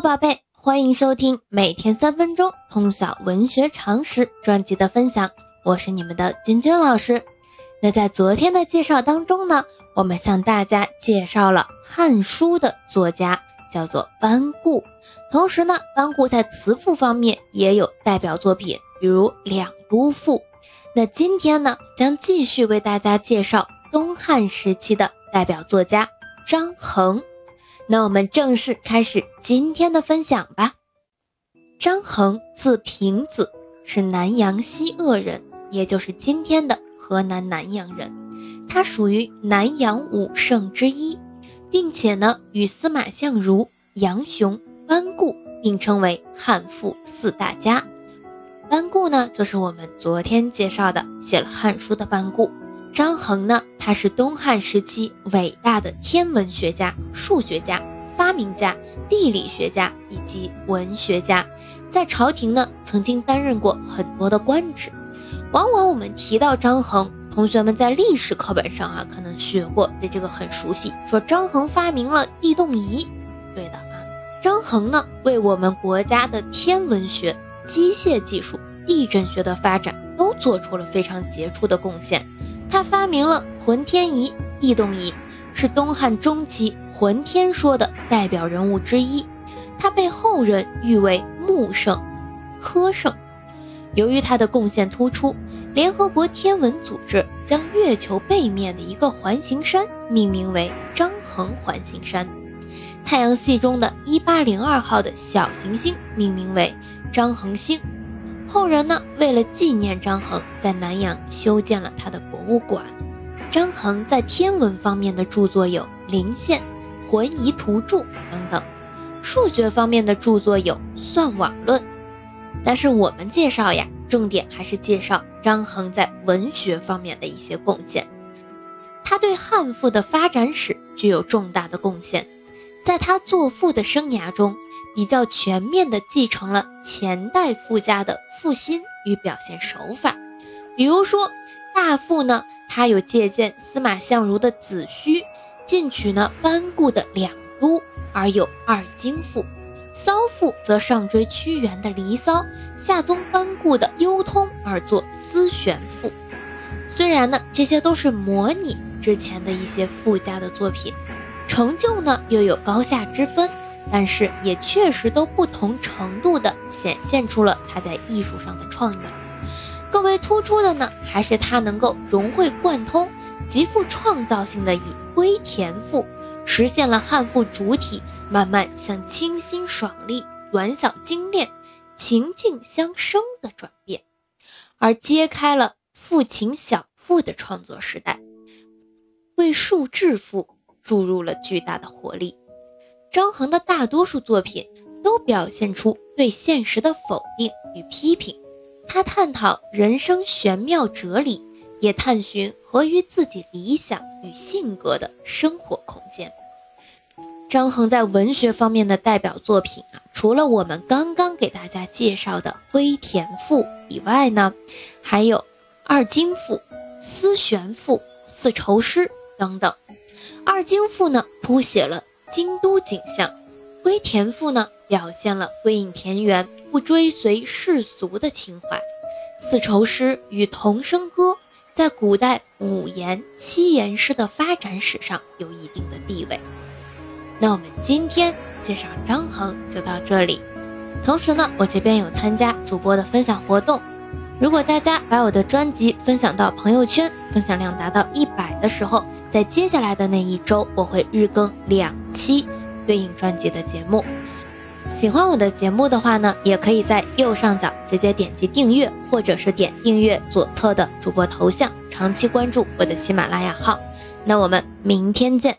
宝贝，欢迎收听每天三分钟通晓文学常识专辑的分享，我是你们的君君老师。那在昨天的介绍当中呢，我们向大家介绍了《汉书》的作家叫做班固，同时呢，班固在词赋方面也有代表作品，比如《两都赋》。那今天呢，将继续为大家介绍东汉时期的代表作家张衡。那我们正式开始今天的分享吧。张衡，字平子，是南阳西鄂人，也就是今天的河南南阳人。他属于南阳五圣之一，并且呢，与司马相如、杨雄、班固并称为汉赋四大家。班固呢，就是我们昨天介绍的写了《汉书》的班固。张衡呢，他是东汉时期伟大的天文学家、数学家、发明家、地理学家以及文学家，在朝廷呢曾经担任过很多的官职。往往我们提到张衡，同学们在历史课本上啊可能学过，对这个很熟悉，说张衡发明了地动仪。对的啊，张衡呢为我们国家的天文学、机械技术、地震学的发展都做出了非常杰出的贡献。他发明了浑天仪、地动仪，是东汉中期浑天说的代表人物之一。他被后人誉为木圣、科圣。由于他的贡献突出，联合国天文组织将月球背面的一个环形山命名为张衡环形山。太阳系中的一八零二号的小行星命名为张衡星。后人呢，为了纪念张衡，在南阳修建了他的博物馆。张衡在天文方面的著作有《灵线》《浑仪图注》等等，数学方面的著作有《算网论》。但是我们介绍呀，重点还是介绍张衡在文学方面的一些贡献。他对汉赋的发展史具有重大的贡献，在他作赋的生涯中。比较全面地继承了前代赋家的赋心与表现手法，比如说大赋呢，他有借鉴司马相如的子虚，进取呢班固的两都，而有二京赋；骚赋则上追屈原的离骚，下宗班固的幽通而作思玄赋。虽然呢这些都是模拟之前的一些赋家的作品，成就呢又有高下之分。但是也确实都不同程度的显现出了他在艺术上的创意。更为突出的呢，还是他能够融会贯通、极富创造性的以归田赋，实现了汉赋主体慢慢向清新爽利、短小精炼、情境相生的转变，而揭开了赋情小赋的创作时代，为数致赋注入了巨大的活力。张衡的大多数作品都表现出对现实的否定与批评，他探讨人生玄妙哲理，也探寻合于自己理想与性格的生活空间。张衡在文学方面的代表作品啊，除了我们刚刚给大家介绍的《归田赋》以外呢，还有《二京赋》《思玄赋》《四愁诗》等等。《二京赋》呢，谱写了。京都景象，《归田赋》呢表现了归隐田园、不追随世俗的情怀。四愁诗与童声歌在古代五言、七言诗的发展史上有一定的地位。那我们今天介绍张衡就到这里。同时呢，我这边有参加主播的分享活动。如果大家把我的专辑分享到朋友圈，分享量达到一百的时候，在接下来的那一周，我会日更两七对应专辑的节目。喜欢我的节目的话呢，也可以在右上角直接点击订阅，或者是点订阅左侧的主播头像，长期关注我的喜马拉雅号。那我们明天见。